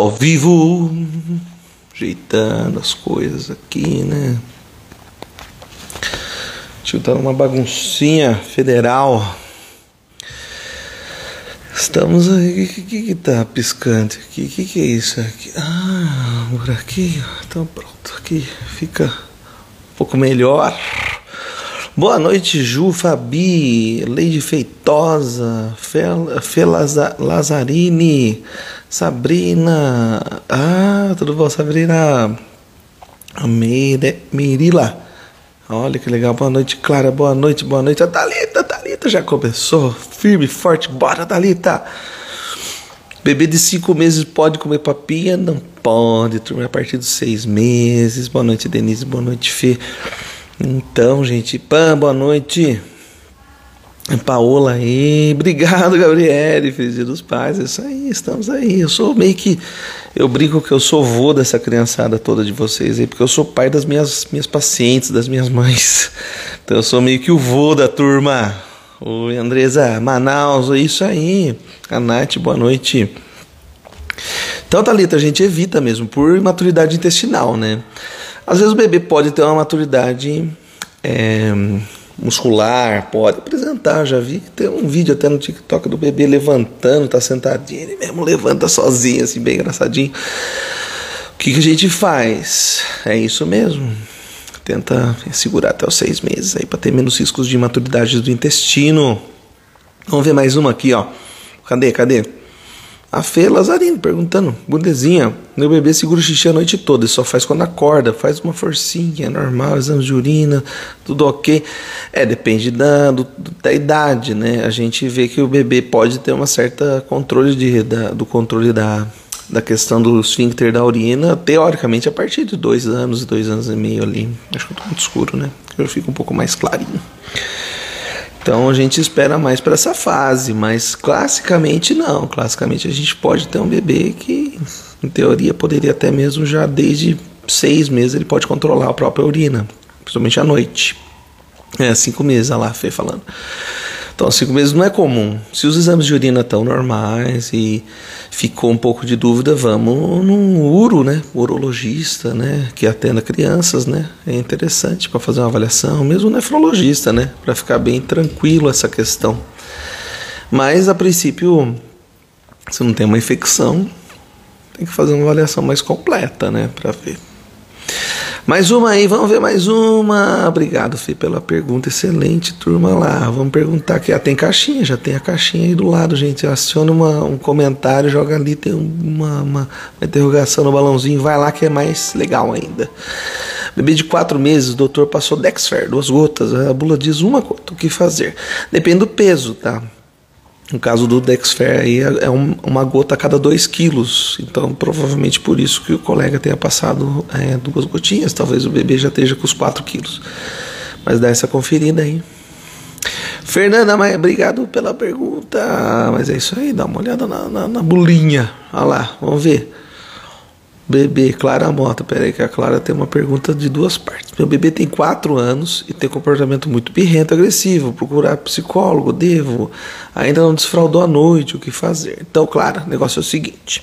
ao vivo, ajeitando as coisas aqui, né? Tio tá numa baguncinha federal. Estamos aí. O que, que, que tá piscante aqui? O que, que é isso aqui? Ah, por aqui. Então pronto, aqui fica um pouco melhor. Boa noite, Ju, Fabi, Leide Feitosa, Fê Lazarini. Sabrina. Ah, tudo bom, Sabrina? Meire, Mirila. Olha que legal. Boa noite, Clara. Boa noite, boa noite. A Thalita, Thalita já começou. Firme, forte. Bora, Thalita. Bebê de cinco meses pode comer papinha? Não pode, turma. A partir dos seis meses. Boa noite, Denise. Boa noite, Fê. Então, gente. Pam, boa noite. Paola aí, obrigado Gabriele, feliz dia dos pais, é isso aí, estamos aí. Eu sou meio que, eu brinco que eu sou vô dessa criançada toda de vocês aí, porque eu sou pai das minhas, minhas pacientes, das minhas mães. Então eu sou meio que o vô da turma. Oi Andresa, Manaus, é isso aí. A Nath, boa noite. Então, Thalita, a gente evita mesmo, por imaturidade intestinal, né? Às vezes o bebê pode ter uma maturidade. É, muscular, pode apresentar, já vi. Tem um vídeo até no TikTok do bebê levantando, tá sentadinho, ele mesmo levanta sozinho, assim, bem engraçadinho. O que, que a gente faz? É isso mesmo. Tenta segurar até os seis meses aí para ter menos riscos de maturidade do intestino. Vamos ver mais uma aqui, ó. Cadê? Cadê? A Fê Lazarino perguntando, bundezinha, meu bebê segura o xixi a noite toda, só faz quando acorda, faz uma forcinha, é normal, exame de urina, tudo ok. É, depende da, do, da idade, né? A gente vê que o bebê pode ter uma certa controle de, da, do controle da, da questão do esfíncter da urina, teoricamente a partir de dois anos, dois anos e meio ali. Acho que eu tô muito escuro, né? Eu fico um pouco mais clarinho. Então a gente espera mais para essa fase, mas classicamente não. Classicamente a gente pode ter um bebê que, em teoria, poderia até mesmo já desde seis meses ele pode controlar a própria urina, principalmente à noite. É, cinco meses, olha lá, Fê falando. Então, cinco meses não é comum. Se os exames de urina estão normais e ficou um pouco de dúvida, vamos num uro, né? Urologista, né? Que atenda crianças, né? É interessante para fazer uma avaliação, mesmo nefrologista, né? Para ficar bem tranquilo essa questão. Mas, a princípio, se não tem uma infecção, tem que fazer uma avaliação mais completa, né? Para ver. Mais uma aí, vamos ver mais uma. Obrigado, Fê, pela pergunta. Excelente, turma lá. Vamos perguntar que ah, tem caixinha, já tem a caixinha aí do lado, gente. Aciona uma, um comentário, joga ali, tem uma, uma, uma interrogação no balãozinho, vai lá que é mais legal ainda. Bebê de quatro meses, o doutor passou Dexfer, duas gotas. A bula diz uma gota. O que fazer? Depende do peso, tá? No caso do Dexfer aí é, é uma gota a cada 2 quilos, então provavelmente por isso que o colega tenha passado é, duas gotinhas, talvez o bebê já esteja com os 4 quilos. Mas dá essa conferida aí. Fernanda, mas obrigado pela pergunta. Mas é isso aí, dá uma olhada na, na, na bulinha. Olha lá, vamos ver. Bebê, Clara Mota. Pera aí que a Clara tem uma pergunta de duas partes. Meu bebê tem 4 anos e tem comportamento muito birrento, agressivo. Procurar psicólogo, devo. Ainda não desfraudou à noite, o que fazer? Então, Clara, o negócio é o seguinte.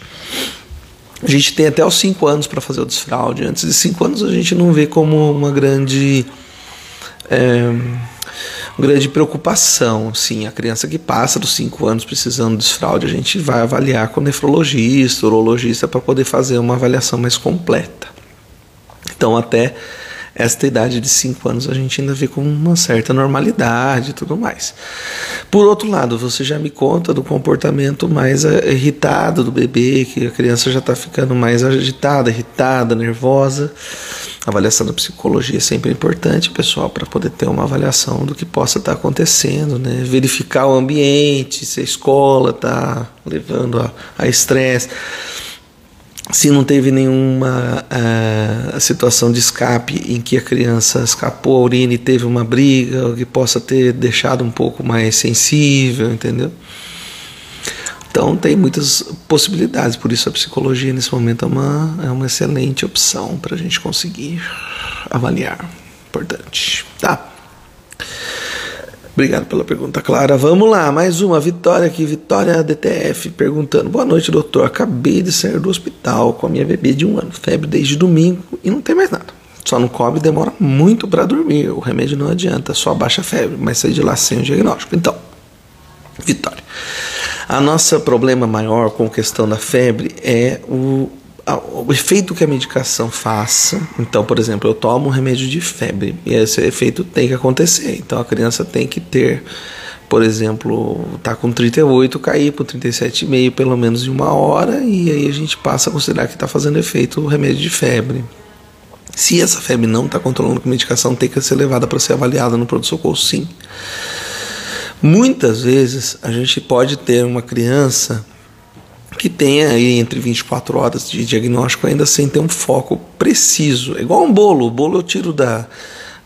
A gente tem até os 5 anos para fazer o desfraude. Antes de 5 anos a gente não vê como uma grande... É, grande preocupação. Sim, a criança que passa dos 5 anos precisando de desfraude, a gente vai avaliar com nefrologista, urologista, para poder fazer uma avaliação mais completa. Então, até esta idade de 5 anos a gente ainda vê com uma certa normalidade e tudo mais. Por outro lado, você já me conta do comportamento mais eh, irritado do bebê, que a criança já está ficando mais agitada, irritada, nervosa. A avaliação da psicologia é sempre importante, pessoal, para poder ter uma avaliação do que possa estar tá acontecendo, né? Verificar o ambiente, se a escola está levando a estresse se não teve nenhuma uh, situação de escape em que a criança escapou a urina e teve uma briga, que possa ter deixado um pouco mais sensível, entendeu? Então tem muitas possibilidades, por isso a psicologia nesse momento é uma, é uma excelente opção para a gente conseguir avaliar. Importante. Tá. Obrigado pela pergunta, Clara. Vamos lá, mais uma. Vitória aqui, Vitória DTF, perguntando: Boa noite, doutor. Acabei de sair do hospital com a minha bebê de um ano, febre desde domingo e não tem mais nada. Só não come e demora muito para dormir. O remédio não adianta, só baixa a febre, mas sai de lá sem o diagnóstico. Então, Vitória. A nossa problema maior com a questão da febre é o o efeito que a medicação faça. Então, por exemplo, eu tomo um remédio de febre e esse efeito tem que acontecer. Então, a criança tem que ter, por exemplo, tá com 38, cair para 37,5 pelo menos em uma hora e aí a gente passa a considerar que está fazendo efeito o remédio de febre. Se essa febre não está controlando com medicação, tem que ser levada para ser avaliada no pronto-socorro, sim. Muitas vezes a gente pode ter uma criança que tenha aí entre 24 horas de diagnóstico ainda sem ter um foco preciso. É igual um bolo. O bolo eu tiro da,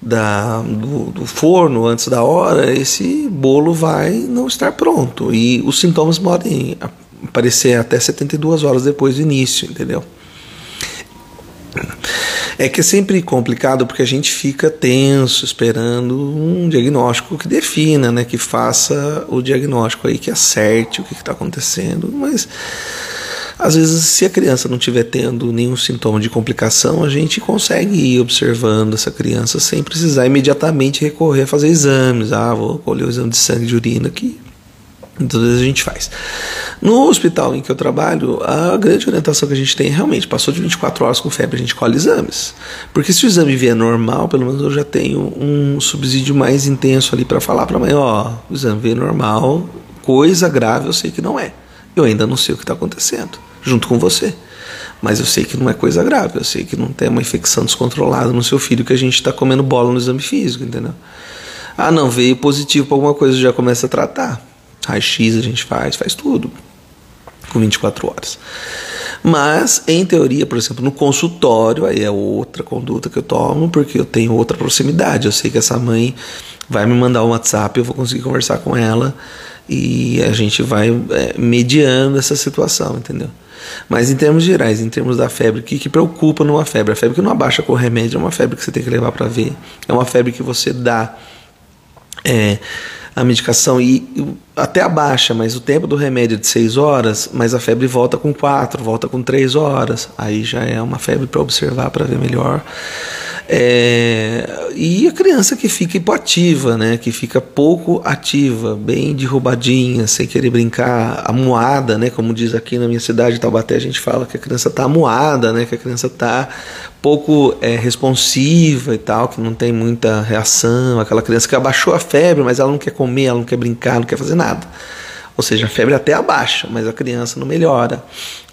da, do, do, forno antes da hora, esse bolo vai não estar pronto. E os sintomas podem aparecer até 72 horas depois do início, entendeu? É que é sempre complicado porque a gente fica tenso esperando um diagnóstico que defina, né, que faça o diagnóstico aí, que acerte o que está acontecendo, mas às vezes, se a criança não estiver tendo nenhum sintoma de complicação, a gente consegue ir observando essa criança sem precisar imediatamente recorrer a fazer exames. Ah, vou colher o exame de sangue de urina aqui. Muitas vezes a gente faz. No hospital em que eu trabalho, a grande orientação que a gente tem é realmente passou de 24 horas com febre, a gente colhe exames. Porque se o exame vier normal, pelo menos eu já tenho um subsídio mais intenso ali para falar para mãe: ó, o exame veio normal, coisa grave eu sei que não é. Eu ainda não sei o que está acontecendo, junto com você. Mas eu sei que não é coisa grave, eu sei que não tem uma infecção descontrolada no seu filho que a gente está comendo bola no exame físico, entendeu? Ah, não, veio positivo para alguma coisa, já começa a tratar. Raio-X a gente faz, faz tudo com 24 horas. Mas, em teoria, por exemplo, no consultório, aí é outra conduta que eu tomo, porque eu tenho outra proximidade. Eu sei que essa mãe vai me mandar um WhatsApp, eu vou conseguir conversar com ela e a gente vai é, mediando essa situação, entendeu? Mas em termos gerais, em termos da febre, o que, que preocupa numa febre? A febre que não abaixa com remédio é uma febre que você tem que levar para ver. É uma febre que você dá. É, a medicação e até abaixa, mas o tempo do remédio é de 6 horas, mas a febre volta com 4, volta com 3 horas. Aí já é uma febre para observar, para ver melhor. É, e a criança que fica hipoativa, né, que fica pouco ativa, bem derrubadinha, sem querer brincar, amuada, né, como diz aqui na minha cidade, Taubaté, a gente fala que a criança está amuada, né, que a criança está pouco é, responsiva e tal, que não tem muita reação, aquela criança que abaixou a febre, mas ela não quer comer, ela não quer brincar, não quer fazer nada. Ou seja, a febre até abaixa, mas a criança não melhora.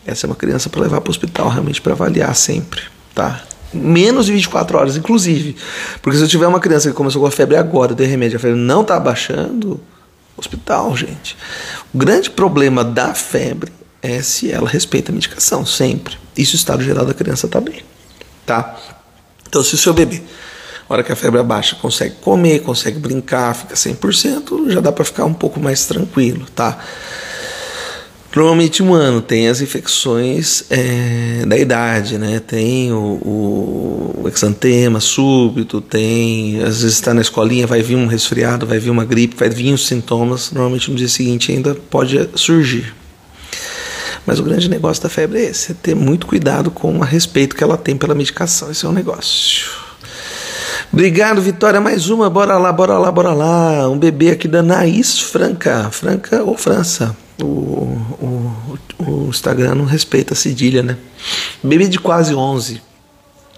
Essa é uma criança para levar para o hospital, realmente para avaliar sempre, tá? Menos de 24 horas, inclusive. Porque se eu tiver uma criança que começou com a febre agora, deu remédio, a febre não está abaixando, hospital, gente. O grande problema da febre é se ela respeita a medicação, sempre. Se o estado geral da criança está bem, tá? Então, se o seu bebê, na hora que a febre abaixa, consegue comer, consegue brincar, fica 100%, já dá para ficar um pouco mais tranquilo, tá? Normalmente um ano tem as infecções é, da idade, né? Tem o, o, o, exantema súbito, tem. Às vezes está na escolinha, vai vir um resfriado, vai vir uma gripe, vai vir os sintomas. Normalmente no dia seguinte ainda pode surgir. Mas o grande negócio da febre é esse: é ter muito cuidado com o respeito que ela tem pela medicação. Esse é um negócio. Obrigado, Vitória. Mais uma. Bora lá, bora lá, bora lá. Um bebê aqui da Naís Franca. Franca ou França? O, o, o Instagram não respeita a cedilha, né? Bebê de quase 11,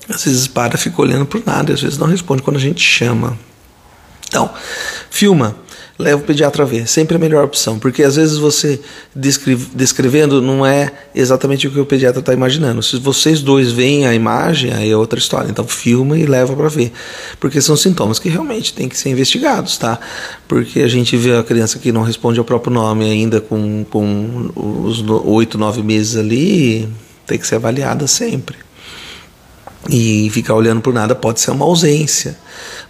às vezes para, fica olhando por nada, às vezes não responde quando a gente chama. Então, filma leva o pediatra a ver. Sempre a melhor opção, porque às vezes você descrevendo não é exatamente o que o pediatra está imaginando. Se vocês dois veem a imagem, aí é outra história. Então filma e leva para ver, porque são sintomas que realmente têm que ser investigados, tá? Porque a gente vê a criança que não responde ao próprio nome ainda com, com os oito, nove meses ali, tem que ser avaliada sempre. E ficar olhando por nada pode ser uma ausência.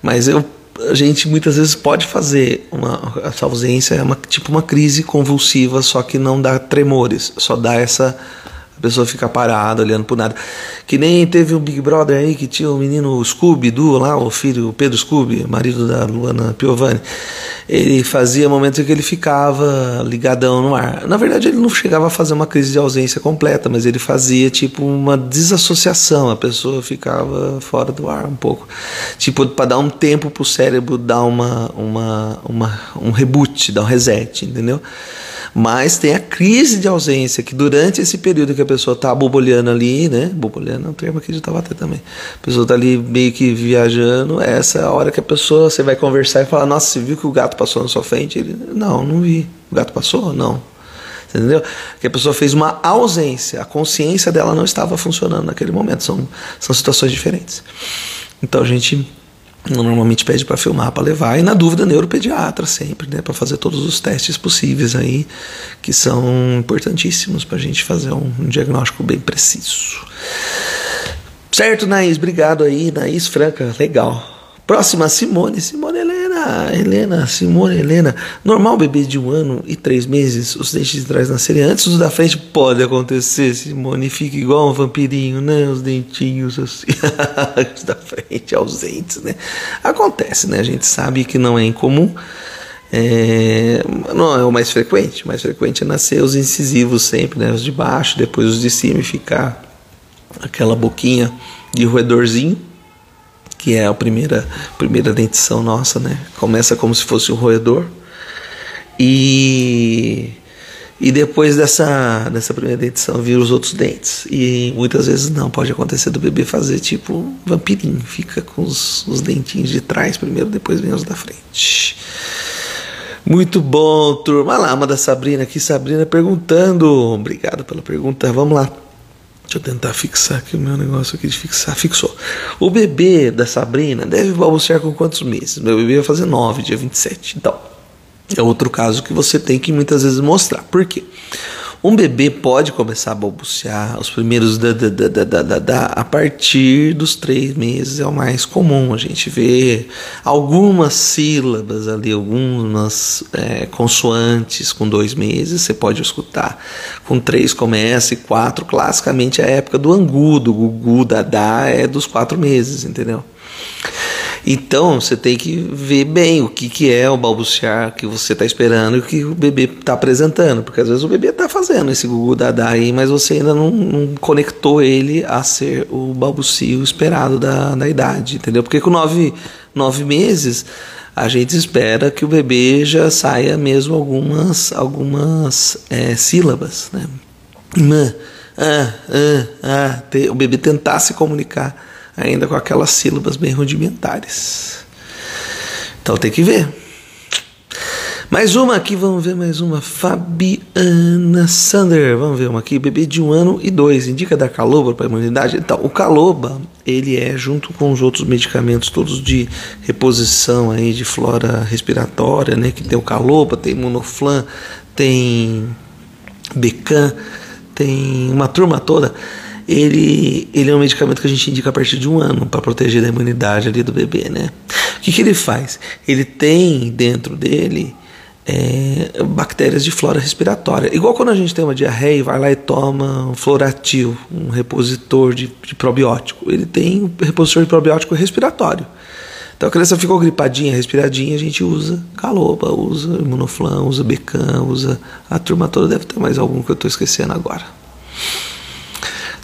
Mas eu a gente muitas vezes pode fazer uma essa ausência é uma tipo uma crise convulsiva, só que não dá tremores, só dá essa a pessoa fica parada olhando por nada. Que nem teve um Big Brother aí que tinha o menino Scooby do lá, o filho o Pedro Scooby, marido da Luana Piovani. Ele fazia momentos em que ele ficava ligadão no ar. Na verdade, ele não chegava a fazer uma crise de ausência completa, mas ele fazia tipo uma desassociação, a pessoa ficava fora do ar um pouco. Tipo, para dar um tempo pro cérebro dar uma, uma, uma, um reboot, dar um reset, entendeu? Mas tem a crise de ausência, que durante esse período que a pessoa está bobolhando ali, né? Bobolhando é um termo que a gente estava até também. A pessoa está ali meio que viajando, essa é a hora que a pessoa, você vai conversar e falar, nossa, você viu que o gato passou na sua frente? Ele, não, não vi. O gato passou? Não. Entendeu? Que a pessoa fez uma ausência, a consciência dela não estava funcionando naquele momento. São, são situações diferentes. Então gente normalmente pede para filmar, para levar, e na dúvida, neuropediatra sempre, né, para fazer todos os testes possíveis aí, que são importantíssimos para a gente fazer um, um, diagnóstico bem preciso. Certo, Naís? Obrigado aí, Naís Franca, legal. Próxima, Simone, Simone Helena, Helena, Simone Helena. Normal bebê de um ano e três meses, os dentes de trás nascerem antes dos da frente? Pode acontecer, Simone, fica igual um vampirinho, né? Os dentinhos assim, os da frente ausentes, né? Acontece, né? A gente sabe que não é incomum. É, não é o mais frequente, o mais frequente é nascer os incisivos sempre, né? Os de baixo, depois os de cima e ficar aquela boquinha de roedorzinho que é a primeira, primeira dentição nossa, né? Começa como se fosse um roedor. E, e depois dessa, dessa primeira dentição vira os outros dentes. E muitas vezes não, pode acontecer do bebê fazer tipo um vampirinho, fica com os, os dentinhos de trás primeiro, depois vem os da frente. Muito bom, turma. Olha lá, uma da Sabrina aqui, Sabrina perguntando. Obrigado pela pergunta. Vamos lá. Deixa eu tentar fixar aqui o meu negócio aqui de fixar. Fixou. O bebê da Sabrina deve balbuciar com quantos meses? Meu bebê vai fazer 9, dia 27. Então, é outro caso que você tem que muitas vezes mostrar. Por quê? Um bebê pode começar a balbuciar os primeiros da, da, da, da, da, da, a partir dos três meses, é o mais comum. A gente vê algumas sílabas ali, algumas é, consoantes com dois meses, você pode escutar. Com três começa e quatro, classicamente é a época do angu, do gugu, da é dos quatro meses, entendeu? Então você tem que ver bem o que, que é o balbuciar que você está esperando e o que o bebê está apresentando, porque às vezes o bebê está fazendo esse gugu dadá aí, mas você ainda não, não, conectou ele a ser o balbucio esperado da, da idade, entendeu? Porque com nove, nove meses a gente espera que o bebê já saia mesmo algumas, algumas é, sílabas, né? Ah, ah, ah, o bebê tentar se comunicar ainda com aquelas sílabas bem rudimentares. Então tem que ver. Mais uma aqui, vamos ver mais uma. Fabiana Sander, vamos ver uma aqui. Bebê de um ano e dois, indica dar caloba para a imunidade. Então, o caloba, ele é junto com os outros medicamentos todos de reposição aí de flora respiratória, né? Que tem o caloba, tem monoflan, tem becan, tem uma turma toda ele, ele é um medicamento que a gente indica a partir de um ano para proteger a imunidade ali do bebê, né? O que, que ele faz? Ele tem dentro dele é, bactérias de flora respiratória. Igual quando a gente tem uma diarreia e vai lá e toma um floratil, um repositor de, de probiótico. Ele tem um repositor de probiótico respiratório. Então a criança ficou gripadinha, respiradinha, a gente usa caloba, usa imunoflan, usa becan, usa a turma toda, deve ter mais algum que eu estou esquecendo agora.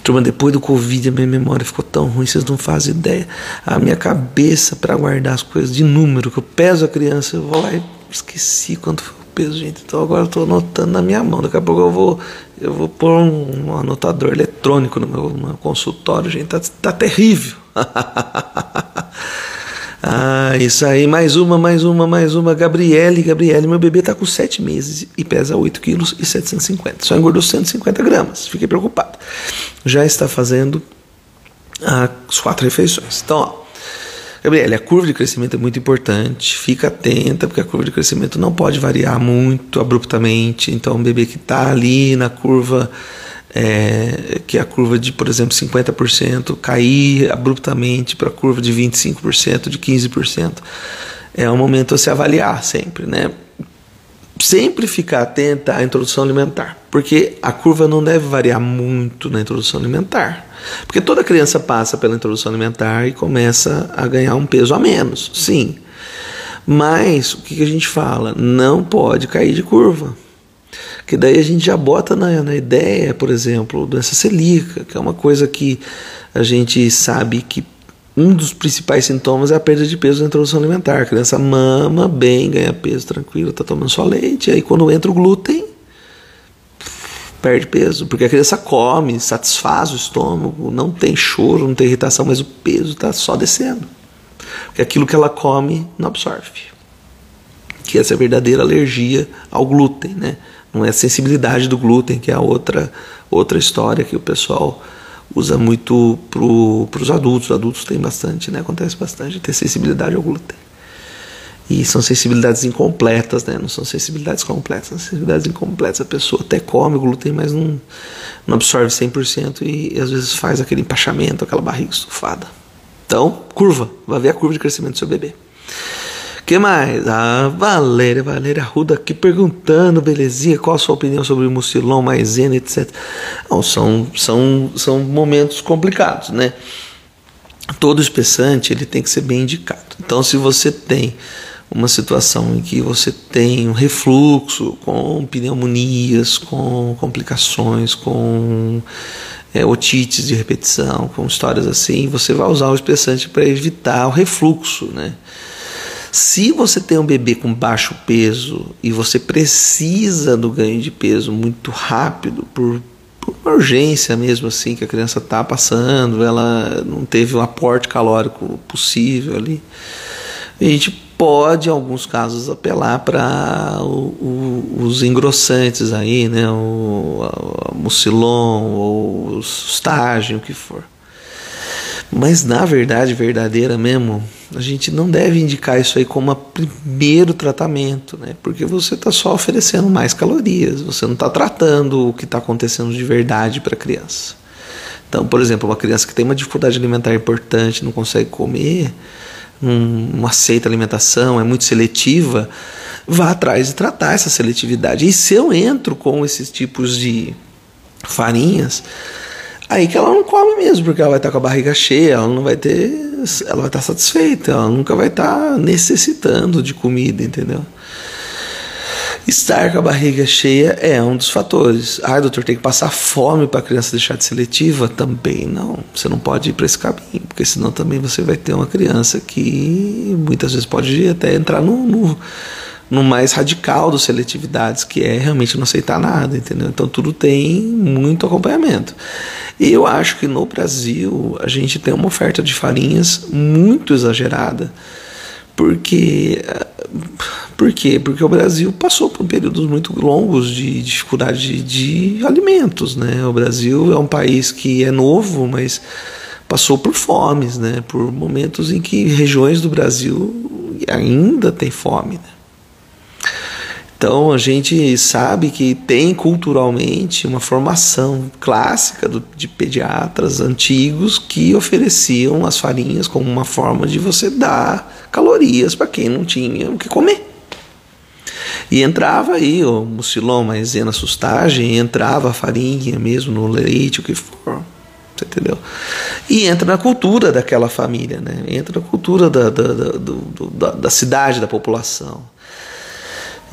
Turma, depois do Covid, a minha memória ficou tão ruim, vocês não fazem ideia. A minha cabeça para guardar as coisas de número, que eu peso a criança, eu vou lá e esqueci quanto foi o peso, gente. Então agora eu estou anotando na minha mão. Daqui a pouco eu vou, eu vou pôr um, um anotador eletrônico no meu, no meu consultório, gente. Tá, tá terrível. Ah, isso aí, mais uma, mais uma, mais uma. Gabriele, Gabriele, meu bebê está com 7 meses e pesa 8 quilos e 750. Só engordou 150 gramas. Fiquei preocupado. Já está fazendo as quatro refeições. Então, ó, Gabriele, a curva de crescimento é muito importante. Fica atenta, porque a curva de crescimento não pode variar muito abruptamente. Então, um bebê que está ali na curva é, que a curva de, por exemplo, 50% cair abruptamente para a curva de 25%, de 15%. É um momento a se avaliar sempre, né? Sempre ficar atenta à introdução alimentar, porque a curva não deve variar muito na introdução alimentar. Porque toda criança passa pela introdução alimentar e começa a ganhar um peso a menos, sim. Mas o que, que a gente fala? Não pode cair de curva. Que daí a gente já bota na, na ideia, por exemplo, doença celíaca, que é uma coisa que a gente sabe que um dos principais sintomas é a perda de peso na introdução alimentar. A criança mama bem, ganha peso tranquilo, está tomando só leite. Aí quando entra o glúten, perde peso. Porque a criança come, satisfaz o estômago, não tem choro, não tem irritação, mas o peso está só descendo. Porque aquilo que ela come não absorve. Que essa é a verdadeira alergia ao glúten, né? Não é a sensibilidade do glúten, que é a outra, outra história que o pessoal usa muito para os adultos. Os adultos têm bastante, né? Acontece bastante ter sensibilidade ao glúten. E são sensibilidades incompletas, né? Não são sensibilidades completas, são sensibilidades incompletas. A pessoa até come glúten, mas não, não absorve 100% e, e às vezes faz aquele empachamento, aquela barriga estufada. Então, curva, vai ver a curva de crescimento do seu bebê que mais? A Valéria, Valéria Ruda aqui perguntando, belezinha, qual a sua opinião sobre o mucilão, maisena, etc. Não, são, são, são momentos complicados, né? Todo espessante ele tem que ser bem indicado. Então, se você tem uma situação em que você tem um refluxo com pneumonias, com complicações, com é, otites de repetição, com histórias assim, você vai usar o espessante para evitar o refluxo, né? Se você tem um bebê com baixo peso e você precisa do ganho de peso muito rápido, por, por uma urgência mesmo assim, que a criança está passando, ela não teve o um aporte calórico possível ali, a gente pode, em alguns casos, apelar para os engrossantes aí, né? O, o mucilon ou o estágio, o que for. Mas na verdade verdadeira mesmo, a gente não deve indicar isso aí como primeiro tratamento, né? Porque você está só oferecendo mais calorias, você não está tratando o que está acontecendo de verdade para a criança. Então, por exemplo, uma criança que tem uma dificuldade alimentar importante, não consegue comer, não, aceita alimentação, é muito seletiva, vá atrás de tratar essa seletividade. E se eu entro com esses tipos de farinhas, Aí que ela não come mesmo, porque ela vai estar com a barriga cheia, ela não vai ter. Ela vai estar satisfeita, ela nunca vai estar necessitando de comida, entendeu? Estar com a barriga cheia é um dos fatores. Ah, doutor, tem que passar fome para a criança deixar de seletiva? Também não. Você não pode ir para esse caminho, porque senão também você vai ter uma criança que muitas vezes pode até entrar no, no no mais radical dos seletividades, que é realmente não aceitar nada, entendeu? Então tudo tem muito acompanhamento. E eu acho que no Brasil a gente tem uma oferta de farinhas muito exagerada. Porque por quê? Porque o Brasil passou por períodos muito longos de dificuldade de, de alimentos, né? O Brasil é um país que é novo, mas passou por fomes, né? Por momentos em que regiões do Brasil ainda tem fome, né? Então a gente sabe que tem culturalmente uma formação clássica do, de pediatras antigos que ofereciam as farinhas como uma forma de você dar calorias para quem não tinha o que comer. E entrava aí o mucilon, maisena, sustagem, entrava a farinha mesmo no leite, o que for. Você entendeu? E entra na cultura daquela família, né? entra na cultura da, da, da, da, da cidade, da população.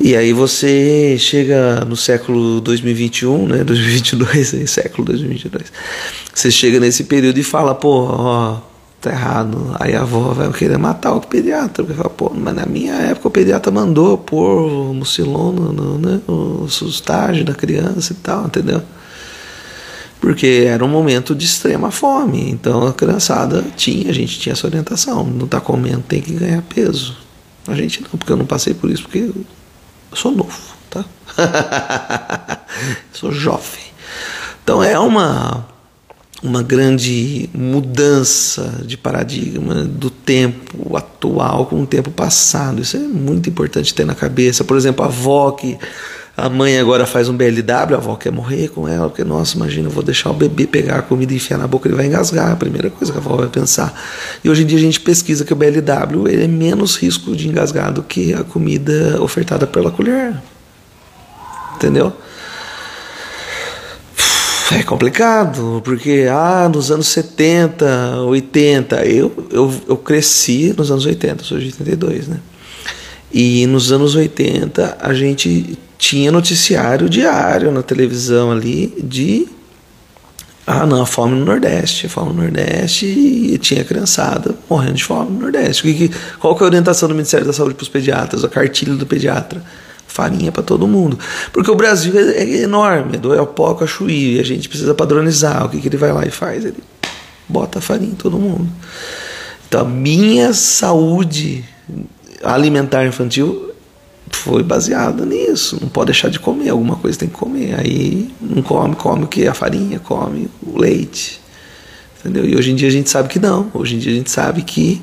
E aí você chega no século 2021, né, 2022, aí, século 2022. Você chega nesse período e fala, pô, ó, tá errado. Aí a avó vai querer matar o pediatra, porque fala, pô, mas na minha época o pediatra mandou pôr o mucilon no, né, o sustagem da criança e tal, entendeu? Porque era um momento de extrema fome, então a criançada tinha, a gente tinha essa orientação, não tá comendo, tem que ganhar peso. A gente não, porque eu não passei por isso, porque eu sou novo, tá? sou jovem. Então é uma uma grande mudança de paradigma do tempo atual com o tempo passado. Isso é muito importante ter na cabeça. Por exemplo, a avó que a mãe agora faz um BLW, a avó quer morrer com ela, porque, nossa, imagina, eu vou deixar o bebê pegar a comida e enfiar na boca, ele vai engasgar, a primeira coisa que a avó vai pensar. E hoje em dia a gente pesquisa que o BLW ele é menos risco de engasgar do que a comida ofertada pela colher. Entendeu? É complicado, porque ah, nos anos 70, 80, eu, eu, eu cresci nos anos 80, sou de 82, né? E nos anos 80 a gente tinha noticiário diário na televisão ali de ah, não, a fome no Nordeste, a fome no Nordeste e tinha criançada morrendo de fome no Nordeste. Qual que é a orientação do Ministério da Saúde para os pediatras, a cartilha do pediatra? Farinha para todo mundo. Porque o Brasil é, é enorme, do Elpoco a Chuí, a gente precisa padronizar. O que, que ele vai lá e faz? Ele bota farinha em todo mundo. Então, minha saúde alimentar infantil foi baseada nisso. Não pode deixar de comer, alguma coisa tem que comer. Aí não come, come o que? A farinha, come o leite. Entendeu? E hoje em dia a gente sabe que não. Hoje em dia a gente sabe que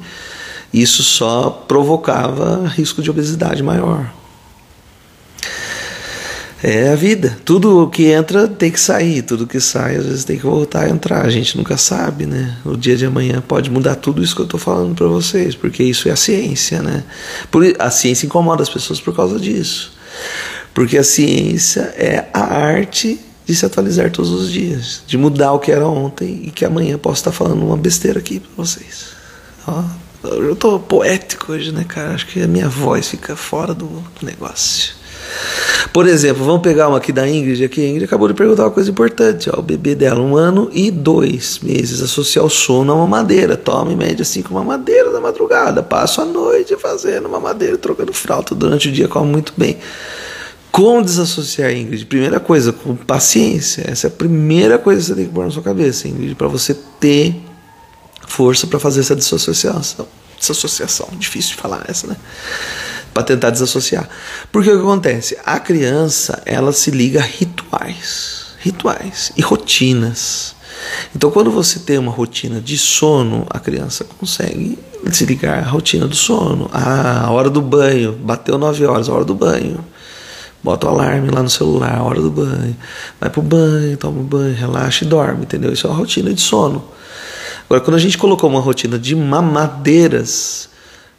isso só provocava risco de obesidade maior. É a vida. Tudo que entra tem que sair, tudo que sai às vezes tem que voltar a entrar. A gente nunca sabe, né? O dia de amanhã pode mudar tudo isso que eu estou falando para vocês, porque isso é a ciência, né? Por, a ciência incomoda as pessoas por causa disso. Porque a ciência é a arte de se atualizar todos os dias, de mudar o que era ontem e que amanhã posso estar falando uma besteira aqui para vocês. Ó, eu estou poético hoje, né, cara? Acho que a minha voz fica fora do negócio. Por exemplo, vamos pegar uma aqui da Ingrid. Aqui, a Ingrid acabou de perguntar uma coisa importante. Ó, o bebê dela, um ano e dois meses, associar o sono a uma madeira. Toma em média cinco mamadeira da madrugada. Passo a noite fazendo uma madeira, trocando fralda durante o dia, come muito bem. Como desassociar, Ingrid? Primeira coisa, com paciência. Essa é a primeira coisa que você tem que pôr na sua cabeça, Ingrid, para você ter força para fazer essa desassociação. Desassociação, difícil de falar essa, né? Para tentar desassociar. Porque o que acontece? A criança, ela se liga a rituais, rituais e rotinas. Então, quando você tem uma rotina de sono, a criança consegue se ligar à rotina do sono. Ah, a hora do banho, bateu 9 horas, a hora do banho. Bota o alarme lá no celular, a hora do banho. Vai pro banho, toma banho, relaxa e dorme, entendeu? Isso é uma rotina de sono. Agora, quando a gente colocou uma rotina de mamadeiras,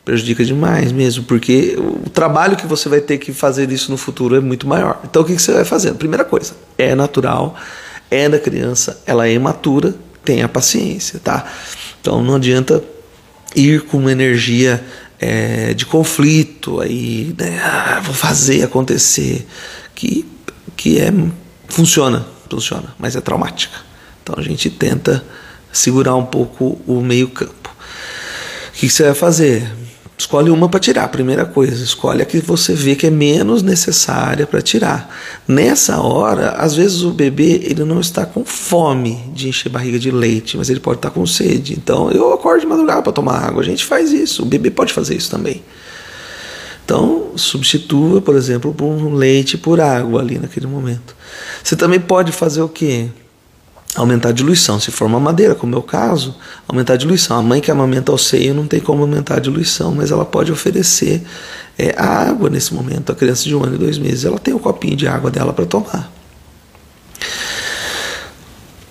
prejudica demais mesmo, porque o trabalho que você vai ter que fazer isso no futuro é muito maior. Então o que você vai fazendo? Primeira coisa, é natural, é da criança, ela é imatura, tenha paciência, tá? Então não adianta ir com uma energia é, de conflito, aí, né, ah, vou fazer acontecer, que, que é, funciona, funciona, mas é traumática. Então a gente tenta segurar um pouco o meio campo. O que você vai fazer? Escolhe uma para tirar, primeira coisa. Escolhe a que você vê que é menos necessária para tirar. Nessa hora, às vezes o bebê ele não está com fome de encher barriga de leite, mas ele pode estar com sede. Então eu acordo de madrugada para tomar água. A gente faz isso. O bebê pode fazer isso também. Então substitua, por exemplo, um leite por água ali naquele momento. Você também pode fazer o quê? Aumentar a diluição. Se for uma madeira, como é o caso, aumentar a diluição. A mãe que amamenta ao seio não tem como aumentar a diluição, mas ela pode oferecer é, a água nesse momento. A criança de um ano e dois meses, ela tem o um copinho de água dela para tomar.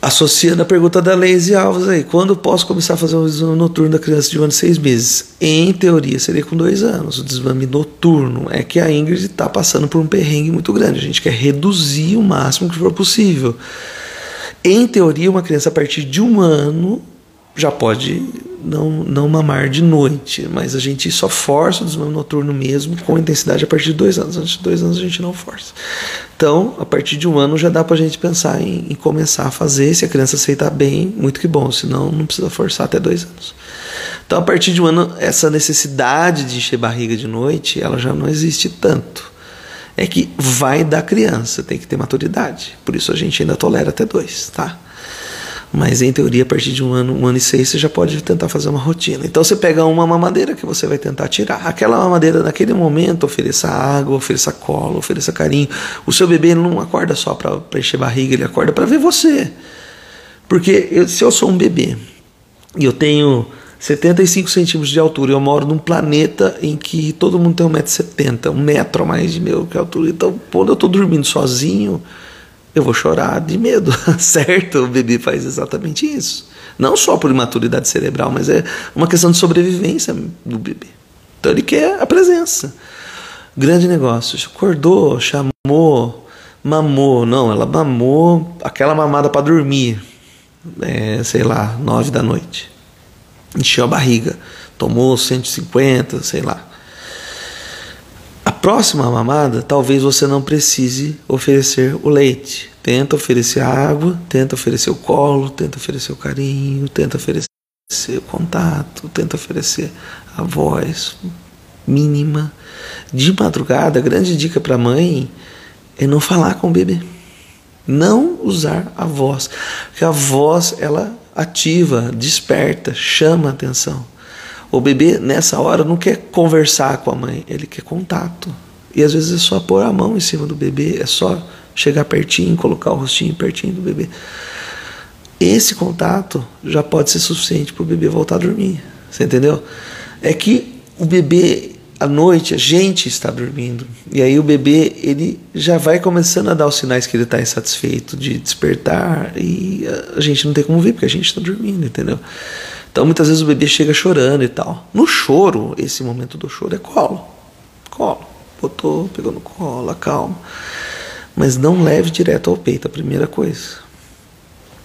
Associando a pergunta da Leise Alves aí, quando posso começar a fazer o exame noturno da criança de um ano e seis meses? Em teoria seria com dois anos. O desmame noturno é que a Ingrid está passando por um perrengue muito grande. A gente quer reduzir o máximo que for possível. Em teoria, uma criança a partir de um ano já pode não, não mamar de noite, mas a gente só força o desmame noturno mesmo com intensidade a partir de dois anos. Antes de dois anos a gente não força. Então, a partir de um ano já dá para a gente pensar em, em, começar a fazer. Se a criança aceitar bem, muito que bom, senão não precisa forçar até dois anos. Então, a partir de um ano, essa necessidade de encher barriga de noite, ela já não existe tanto é que vai da criança, tem que ter maturidade. Por isso a gente ainda tolera até dois, tá? Mas em teoria, a partir de um ano, um ano e seis, você já pode tentar fazer uma rotina. Então você pega uma mamadeira que você vai tentar tirar. Aquela mamadeira, naquele momento, ofereça água, ofereça colo, ofereça carinho. O seu bebê não acorda só para encher barriga, ele acorda para ver você. Porque eu, se eu sou um bebê e eu tenho 75 centímetros de altura. Eu moro num planeta em que todo mundo tem 1,70m, um metro a mais de meu que altura. Então, quando eu estou dormindo sozinho, eu vou chorar de medo, certo? O bebê faz exatamente isso. Não só por imaturidade cerebral, mas é uma questão de sobrevivência do bebê. Então ele quer a presença. Grande negócio. Acordou, chamou, mamou. Não, ela mamou aquela mamada para dormir. É, sei lá, nove da noite encheu a barriga, tomou 150, sei lá. próxima mamada, talvez você não precise oferecer o leite. Tenta oferecer água, tenta oferecer o colo, tenta oferecer o carinho, tenta oferecer o contato, tenta oferecer a voz mínima. De madrugada, a grande dica para a mãe é não falar com o bebê. Não usar a voz, porque a voz ela ativa, desperta, chama a atenção. O bebê nessa hora não quer conversar com a mãe, ele quer contato. E às vezes é só pôr a mão em cima do bebê, é só chegar pertinho, colocar o rostinho pertinho do bebê. Esse contato já pode ser suficiente para o bebê voltar a dormir. Você entendeu? É que o bebê à noite a gente está dormindo. E aí o bebê ele já vai começando a dar os sinais que ele está insatisfeito de despertar e a gente não tem como ver porque a gente está dormindo, entendeu? Então muitas vezes o bebê chega chorando e tal. No choro, esse momento do choro é colo, colo, botou, pegou no colo, calma, mas não leve direto ao peito, a primeira coisa.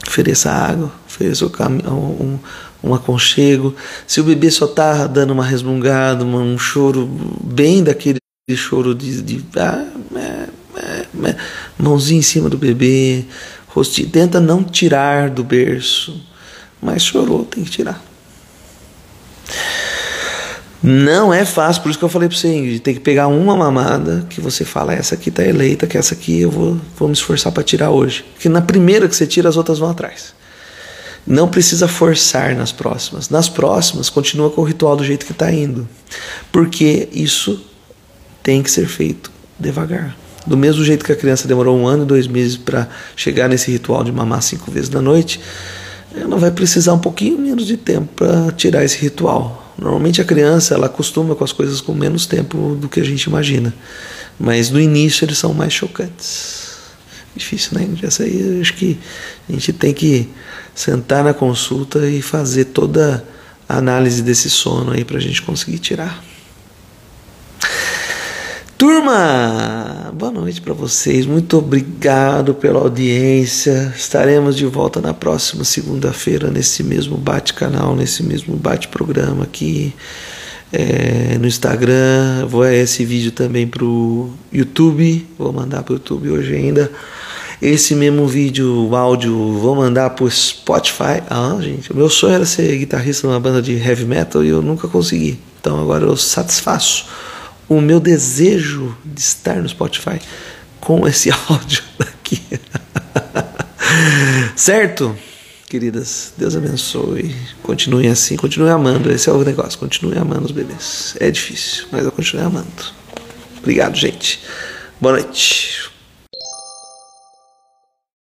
Ofereça água, ofereça um, um aconchego. Se o bebê só está dando uma resmungada, um choro bem daquele choro de, de ah, é, é, mãozinha em cima do bebê, rostinho, tenta não tirar do berço, mas chorou, tem que tirar. Não é fácil, por isso que eu falei para você, tem que pegar uma mamada que você fala, essa aqui tá eleita, que essa aqui eu vou, vou me esforçar para tirar hoje. Porque na primeira que você tira, as outras vão atrás. Não precisa forçar nas próximas. Nas próximas, continua com o ritual do jeito que está indo. Porque isso tem que ser feito devagar. Do mesmo jeito que a criança demorou um ano e dois meses para chegar nesse ritual de mamar cinco vezes na noite, ela vai precisar um pouquinho menos de tempo para tirar esse ritual. Normalmente a criança ela acostuma com as coisas com menos tempo do que a gente imagina, mas no início eles são mais chocantes. Difícil, né? Essa aí acho que a gente tem que sentar na consulta e fazer toda a análise desse sono aí para a gente conseguir tirar. Turma, boa noite para vocês. Muito obrigado pela audiência. Estaremos de volta na próxima segunda-feira nesse mesmo bate-canal, nesse mesmo bate-programa aqui é, no Instagram. Vou esse vídeo também pro YouTube. Vou mandar pro YouTube hoje ainda. Esse mesmo vídeo, o áudio, vou mandar pro Spotify. Ah, gente, o meu sonho era ser guitarrista numa banda de heavy metal e eu nunca consegui. Então agora eu satisfaço o meu desejo de estar no Spotify com esse áudio daqui. certo? Queridas, Deus abençoe. Continuem assim, continuem amando. Esse é o negócio. Continuem amando os bebês. É difícil, mas eu continuo amando. Obrigado, gente. Boa noite.